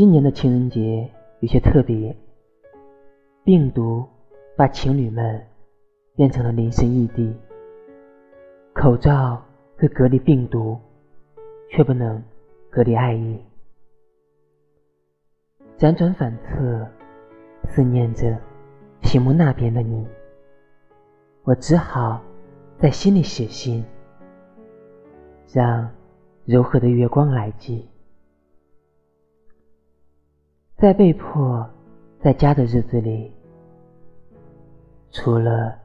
今年的情人节有些特别，病毒把情侣们变成了临时异地。口罩会隔离病毒，却不能隔离爱意。辗转反侧，思念着屏幕那边的你，我只好在心里写信，让柔和的月光来寄。在被迫在家的日子里，除了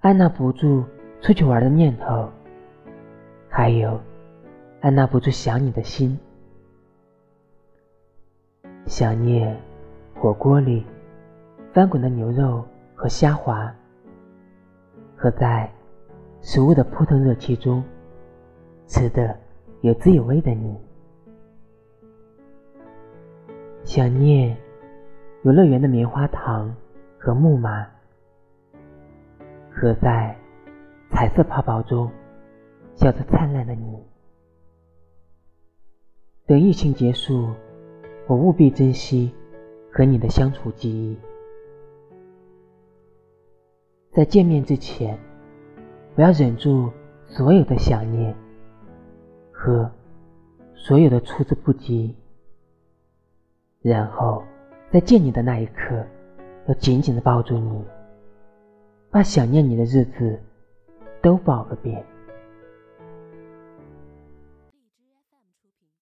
按捺不住出去玩的念头，还有按捺不住想你的心。想念火锅里翻滚的牛肉和虾滑，和在食物的扑腾热气中吃的有滋有味的你。想念游乐园的棉花糖和木马，和在彩色泡泡中笑得灿烂的你。等疫情结束。我务必珍惜和你的相处记忆，在见面之前，我要忍住所有的想念和所有的出之不及，然后在见你的那一刻，要紧紧的抱住你，把想念你的日子都抱个遍。